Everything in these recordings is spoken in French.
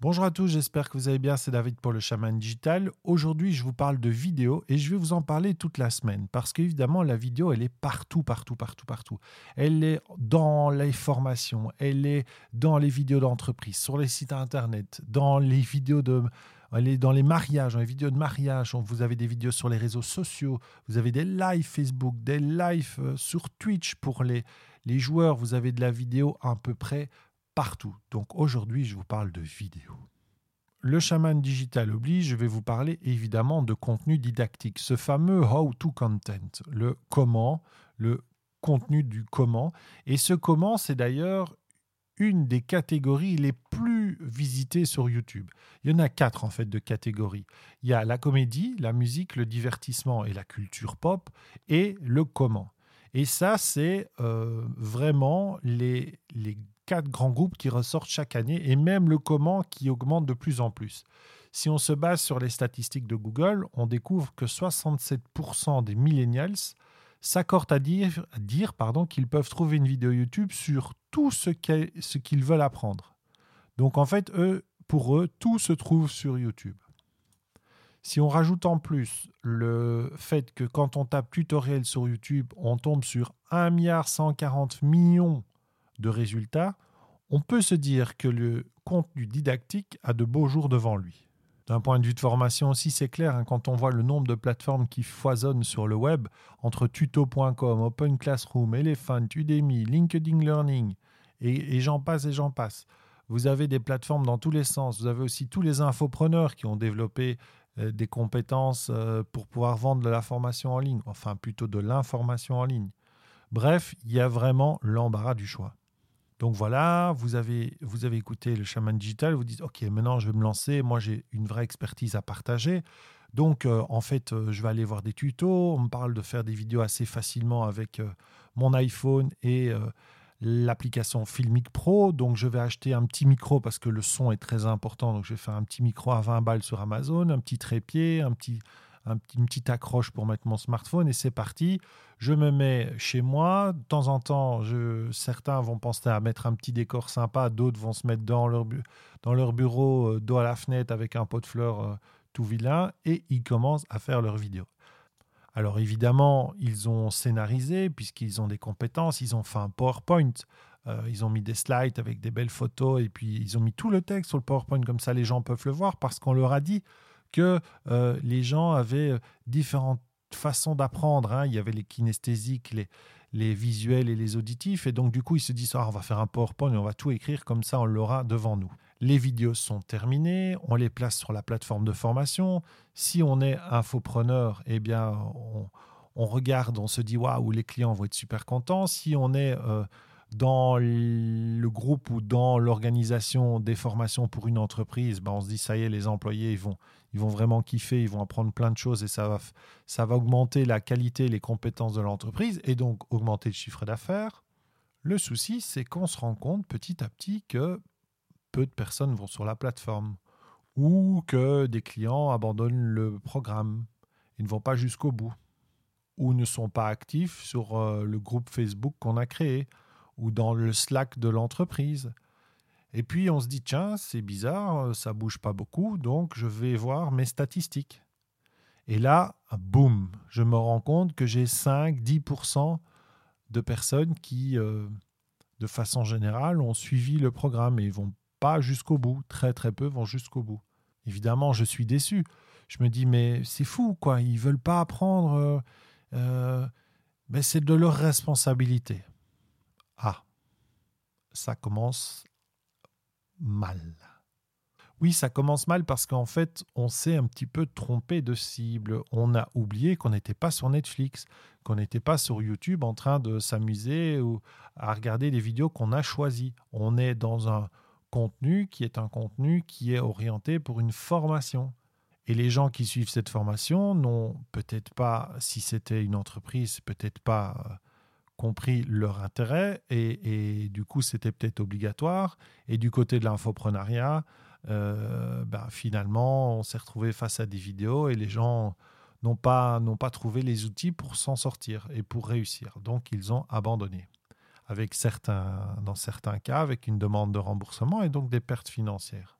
Bonjour à tous, j'espère que vous allez bien, c'est David pour le chaman digital. Aujourd'hui je vous parle de vidéo et je vais vous en parler toute la semaine parce qu'évidemment la vidéo elle est partout, partout, partout, partout. Elle est dans les formations, elle est dans les vidéos d'entreprise, sur les sites internet, dans les vidéos de... Dans les mariages, dans les vidéos de mariage, vous avez des vidéos sur les réseaux sociaux, vous avez des lives Facebook, des lives euh, sur Twitch pour les, les joueurs, vous avez de la vidéo à peu près partout. Donc aujourd'hui, je vous parle de vidéo. Le chaman digital oblige, je vais vous parler évidemment de contenu didactique, ce fameux how to content, le comment, le contenu du comment. Et ce comment, c'est d'ailleurs une des catégories les plus visitées sur YouTube. Il y en a quatre en fait de catégories. Il y a la comédie, la musique, le divertissement et la culture pop et le comment. Et ça, c'est euh, vraiment les, les quatre grands groupes qui ressortent chaque année et même le comment qui augmente de plus en plus. Si on se base sur les statistiques de Google, on découvre que 67% des millennials s'accordent à dire, dire pardon, qu'ils peuvent trouver une vidéo YouTube sur tout ce qu'ils veulent apprendre. Donc en fait, eux, pour eux, tout se trouve sur YouTube. Si on rajoute en plus le fait que quand on tape tutoriel sur YouTube, on tombe sur 1 milliard 140 millions de résultats, on peut se dire que le contenu didactique a de beaux jours devant lui. D'un point de vue de formation aussi, c'est clair, hein, quand on voit le nombre de plateformes qui foisonnent sur le web, entre tuto.com, Open Classroom, Elephant, Udemy, LinkedIn Learning, et, j'en passe et j'en passe. Vous avez des plateformes dans tous les sens. Vous avez aussi tous les infopreneurs qui ont développé euh, des compétences euh, pour pouvoir vendre de la formation en ligne, enfin plutôt de l'information en ligne. Bref, il y a vraiment l'embarras du choix. Donc voilà, vous avez, écouté le chaman digital, vous dites, OK, maintenant je vais me lancer, moi j'ai une vraie expertise à partager. Donc euh, en fait, euh, je vais aller voir des tutos, on me parle de faire des vidéos assez facilement avec euh, mon iPhone et l'application Filmic Pro. Donc je vais acheter un petit micro parce que le son est très important. Donc je vais faire un petit micro à 20 balles sur Amazon, un petit trépied, un petit, une petite accroche pour mettre mon smartphone et c'est parti. Je me mets chez moi. De temps en temps, certains vont penser à mettre un petit décor sympa, d'autres vont se mettre dans leur, dans leur bureau, euh, dos à la fenêtre avec un pot de fleurs euh, tout vilain et ils commencent à faire leurs vidéos. Alors évidemment, ils ont scénarisé puisqu'ils ont des compétences, ils ont fait un PowerPoint. Euh, ils ont mis des slides avec des belles photos et puis ils ont mis tout le texte sur le PowerPoint comme ça les gens peuvent le voir parce qu'on leur a dit que euh, les gens avaient euh, différentes façons d'apprendre. Hein. Il y avait les kinesthésiques, les, visuels et les auditifs. Et donc, du coup, ils se disent, ah, on va faire un PowerPoint et on va tout écrire, comme ça, on l'aura devant nous. Les vidéos sont terminées, on les place sur la plateforme de formation. Si on est infopreneur, eh bien, on, regarde, on se dit, waouh, les clients vont être super contents. Si on est... Euh, dans le groupe ou dans l'organisation des formations pour une entreprise, ben on se dit ça y est, les employés ils vont, ils vont vraiment kiffer, ils vont apprendre plein de choses et ça va, ça va augmenter la qualité, les compétences de l'entreprise et donc augmenter le chiffre d'affaires. Le souci, c'est qu'on se rend compte petit à petit que peu de personnes vont sur la plateforme ou que des clients abandonnent le programme et ne vont pas jusqu'au bout ou ne sont pas actifs sur euh, le groupe Facebook qu'on a créé ou dans le Slack de l'entreprise. Et puis on se dit, tiens, c'est bizarre, ça bouge pas beaucoup, donc je vais voir mes statistiques. Et là, boum, je me rends compte que j'ai 5-10% de personnes qui, euh, de façon générale, ont suivi le programme et vont pas jusqu'au bout. Très très peu vont jusqu'au bout. Évidemment, je suis déçu. Je me dis, mais c'est fou, quoi. Ils veulent pas apprendre. Euh, euh, mais c'est de leur responsabilité. Ah, ça commence mal. Oui, ça commence mal parce qu'en fait, on s'est un petit peu trompé de cible. On a oublié qu'on n'était pas sur Netflix, qu'on n'était pas sur YouTube en train de s'amuser ou à regarder les vidéos qu'on a choisies. On est dans un contenu qui est un contenu qui est orienté pour une formation. Et les gens qui suivent cette formation n'ont peut-être pas, si c'était une entreprise, peut-être pas euh, compris leur intérêt et, du coup c'était peut-être obligatoire. Et du côté de l'infoprenariat, euh, ben, finalement on s'est retrouvé face à des vidéos et les gens n'ont pas, pas trouvé les outils pour s'en sortir et pour réussir. Donc ils ont abandonné. Avec certains, dans certains cas, avec une demande de remboursement et donc des pertes financières.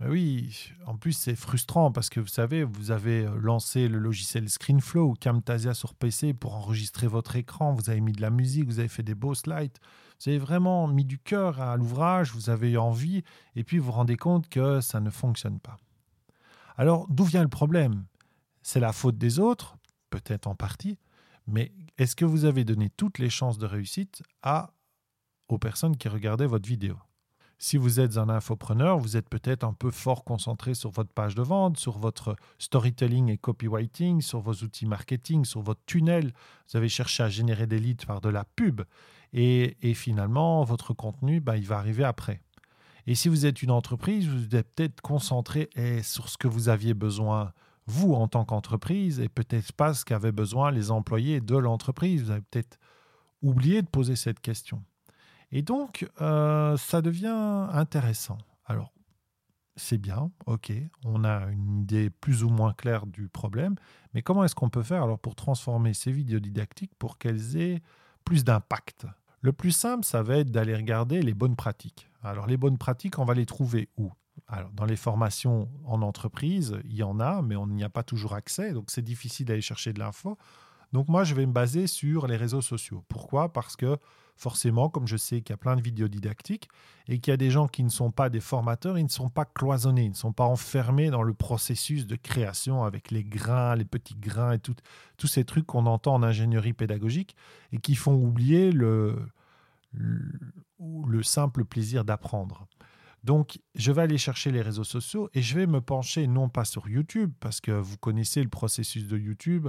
Ben oui, en plus c'est frustrant parce que vous savez, vous avez euh, lancé le logiciel ScreenFlow ou Camtasia sur PC pour enregistrer votre écran, vous avez mis de la musique, vous avez fait des beaux slides, vous avez vraiment mis du cœur à l'ouvrage, vous avez eu envie, et puis vous vous rendez compte que ça ne fonctionne pas. Alors d'où vient le problème? C'est la faute des autres, peut-être en partie, mais est-ce que vous avez donné toutes les chances de réussite à aux personnes qui regardaient votre vidéo? Si vous êtes un infopreneur, vous êtes peut-être un peu fort concentré sur votre page de vente, sur votre storytelling et copywriting, sur vos outils marketing, sur votre tunnel. Vous avez cherché à générer des leads par de la pub. Et, finalement, votre contenu, bah, il va arriver après. Et si vous êtes une entreprise, vous êtes peut-être concentré eh, sur ce que vous aviez besoin, vous, en tant qu'entreprise, et peut-être pas ce qu'avaient besoin les employés de l'entreprise. Vous avez peut-être oublié de poser cette question. Et donc, euh, ça devient intéressant. Alors, c'est bien, ok, on a une idée plus ou moins claire du problème, mais comment est-ce qu'on peut faire alors pour transformer ces vidéos didactiques pour qu'elles aient plus d'impact? Le plus simple, ça va être d'aller regarder les bonnes pratiques. Alors, les bonnes pratiques, on va les trouver où? Alors, dans les formations en entreprise, il y en a, mais on n'y a pas toujours accès, donc c'est difficile d'aller chercher de l'info. Donc moi, je vais me baser sur les réseaux sociaux. Pourquoi? Parce que forcément, comme je sais qu'il y a plein de vidéos didactiques et qu'il y a des gens qui ne sont pas des formateurs, ils ne sont pas cloisonnés, ils ne sont pas enfermés dans le processus de création avec les grains, les petits grains et tous ces trucs qu'on entend en ingénierie pédagogique et qui font oublier le, le simple plaisir d'apprendre. Donc, je vais aller chercher les réseaux sociaux et je vais me pencher non pas sur YouTube, parce que vous connaissez le processus de YouTube,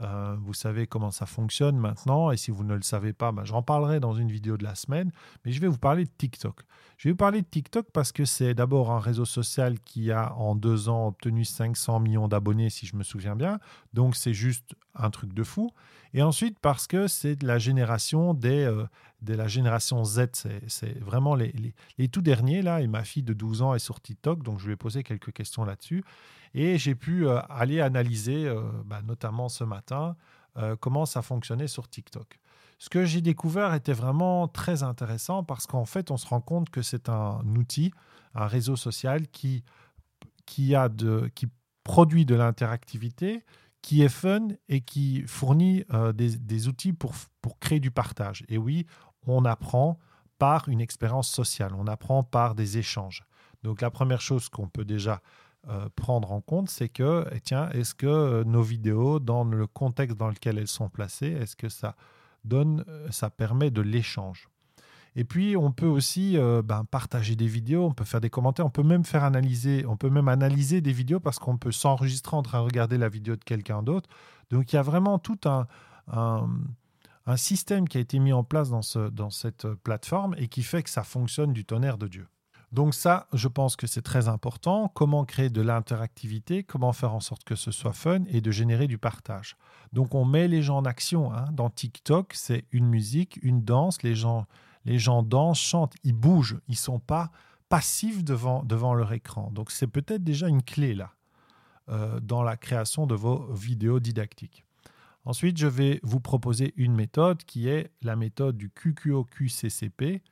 euh, vous savez comment ça fonctionne maintenant, et si vous ne le savez pas, ben, j'en parlerai dans une vidéo de la semaine, mais je vais vous parler de TikTok. Je vais vous parler de TikTok parce que c'est d'abord un réseau social qui a en deux ans obtenu 500 millions d'abonnés, si je me souviens bien, donc c'est juste un truc de fou. Et ensuite parce que c'est de la génération des, euh, de la génération Z, c'est vraiment les, les, tout derniers là, et ma fille de 12 ans est sur TikTok, donc je lui ai posé quelques questions là-dessus. Et j'ai pu euh, aller analyser, euh, bah, notamment ce matin, comment ça fonctionnait sur TikTok. Ce que j'ai découvert était vraiment très intéressant parce qu'en fait, on se rend compte que c'est un outil, un réseau social qui, qui, a de, qui produit de l'interactivité, qui est fun et qui fournit des, des, outils pour, créer du partage. Et oui, on apprend par une expérience sociale, on apprend par des échanges. Donc la première chose qu'on peut déjà euh, prendre en compte, c'est que, eh, tiens, est-ce que euh, nos vidéos, dans le contexte dans lequel elles sont placées, est-ce que ça donne, euh, ça permet de l'échange? Et puis, on peut aussi ben, partager des vidéos, on peut faire des commentaires, on peut même faire analyser, on peut même analyser des vidéos parce qu'on peut s'enregistrer en train de regarder la vidéo de quelqu'un d'autre. Donc, il y a vraiment tout un, un, système qui a été mis en place dans, ce, dans cette plateforme et qui fait que ça fonctionne du tonnerre de Dieu. Donc ça, je pense que c'est très important. Comment créer de l'interactivité, comment faire en sorte que ce soit fun et de générer du partage. Donc on met les gens en action. Hein. Dans TikTok, c'est une musique, une danse. Les gens, les gens dansent, chantent, ils bougent. Ils sont pas passifs devant, devant leur écran. Donc c'est peut-être déjà une clé là euh, dans la création de vos vidéos didactiques. Ensuite, je vais vous proposer une méthode qui est la méthode du QQOQCCP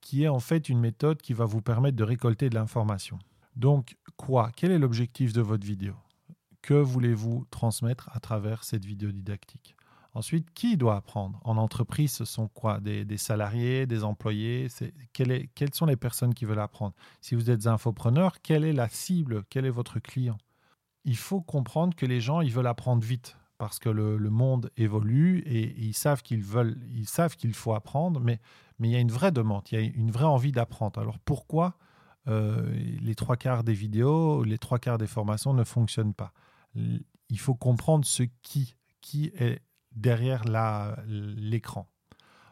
qui est en fait une méthode qui va vous permettre de récolter de l'information. Donc, quoi? Quel est l'objectif de votre vidéo? Que voulez-vous transmettre à travers cette vidéo didactique? Ensuite, qui doit apprendre? En entreprise, ce sont quoi? Des, salariés, des employés? Quelles sont les personnes qui veulent apprendre? Si vous êtes infopreneur, quelle est la cible? Quel est votre client? Il faut comprendre que les gens, ils veulent apprendre vite parce que le, monde évolue et, ils savent qu'ils veulent, ils savent qu'il faut apprendre, mais, il y a une vraie demande, il y a une vraie envie d'apprendre. Alors pourquoi euh, les trois quarts des vidéos, les trois quarts des formations ne fonctionnent pas? Il faut comprendre ce qui, qui est derrière l'écran.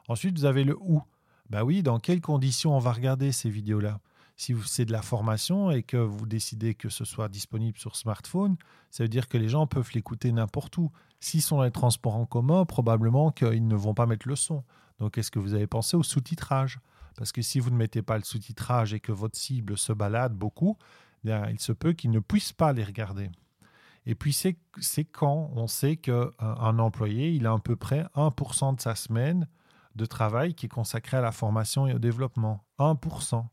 Ensuite, vous avez le où. Bah oui, dans quelles conditions on va regarder ces vidéos-là? Si c'est de la formation et que vous décidez que ce soit disponible sur smartphone, ça veut dire que les gens peuvent l'écouter n'importe où. S'ils sont dans les transports en commun, probablement qu'ils ne vont pas mettre le son. Donc, est-ce que vous avez pensé au sous-titrage? Parce que si vous ne mettez pas le sous-titrage et que votre cible se balade beaucoup, eh il se peut qu'ils ne puissent pas les regarder. Et puis, c'est quand on sait qu'un un employé, il a à peu près 1% de sa semaine de travail qui est consacré à la formation et au développement. 1%.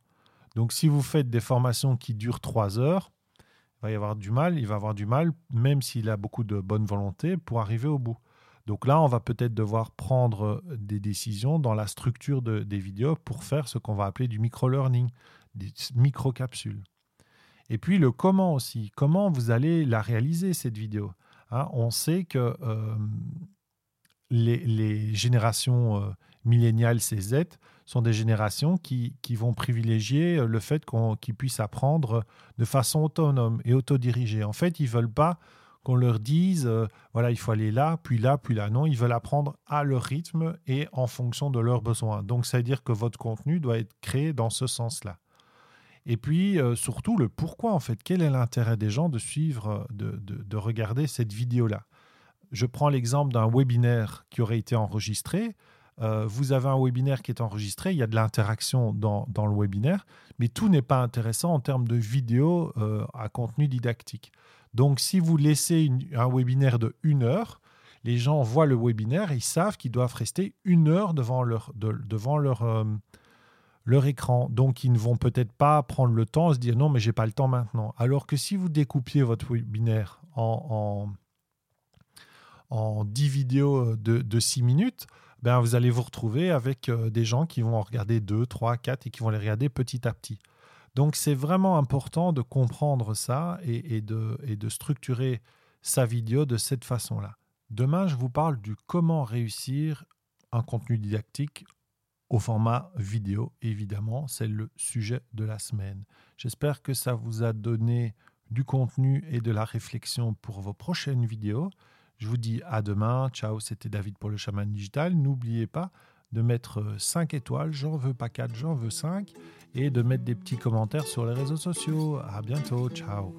Donc si vous faites des formations qui durent trois heures, il va y avoir du mal, il va avoir du mal, même s'il a beaucoup de bonne volonté, pour arriver au bout. Donc là, on va peut-être devoir prendre des décisions dans la structure des vidéos pour faire ce qu'on va appeler du micro-learning, des micro-capsules. Et puis le comment aussi. Comment vous allez la réaliser, cette vidéo hein? On sait que euh, les, générations euh, milléniales, ces Z, sont des générations qui, vont privilégier le fait qu'ils puissent apprendre de façon autonome et autodirigée. En fait, ils ne veulent pas qu'on leur dise, euh, voilà, il faut aller là, puis là, puis là. Non, ils veulent apprendre à leur rythme et en fonction de leurs besoins. Donc, ça veut dire que votre contenu doit être créé dans ce sens-là. Et puis, euh, surtout, le pourquoi, en fait. Quel est l'intérêt des gens de suivre, de, de, regarder cette vidéo-là? Je prends l'exemple d'un webinaire qui aurait été enregistré. Euh, vous avez un webinaire qui est enregistré, il y a de l'interaction dans, dans, le webinaire, mais tout n'est pas intéressant en termes de vidéo à contenu didactique. Donc, si vous laissez un webinaire de une heure, les gens voient le webinaire, ils savent qu'ils doivent rester une heure devant leur, devant leur, euh, leur écran. Donc, ils ne vont peut-être pas prendre le temps se dire non, mais j'ai pas le temps maintenant. Alors que si vous découpiez votre webinaire en, en, en 10 vidéos de, de 6 minutes, ben, vous allez vous retrouver avec euh, des gens qui vont en regarder 2, 3, 4 et qui vont les regarder petit à petit. Donc c'est vraiment important de comprendre ça et, de, et, de, structurer sa vidéo de cette façon-là. Demain, je vous parle du comment réussir un contenu didactique au format vidéo. Évidemment, c'est le sujet de la semaine. J'espère que ça vous a donné du contenu et de la réflexion pour vos prochaines vidéos. Je vous dis à demain. Ciao, c'était David pour le chaman digital. N'oubliez pas de mettre 5 étoiles, j'en veux pas 4, j'en veux 5 et de mettre des petits commentaires sur les réseaux sociaux. À bientôt, ciao.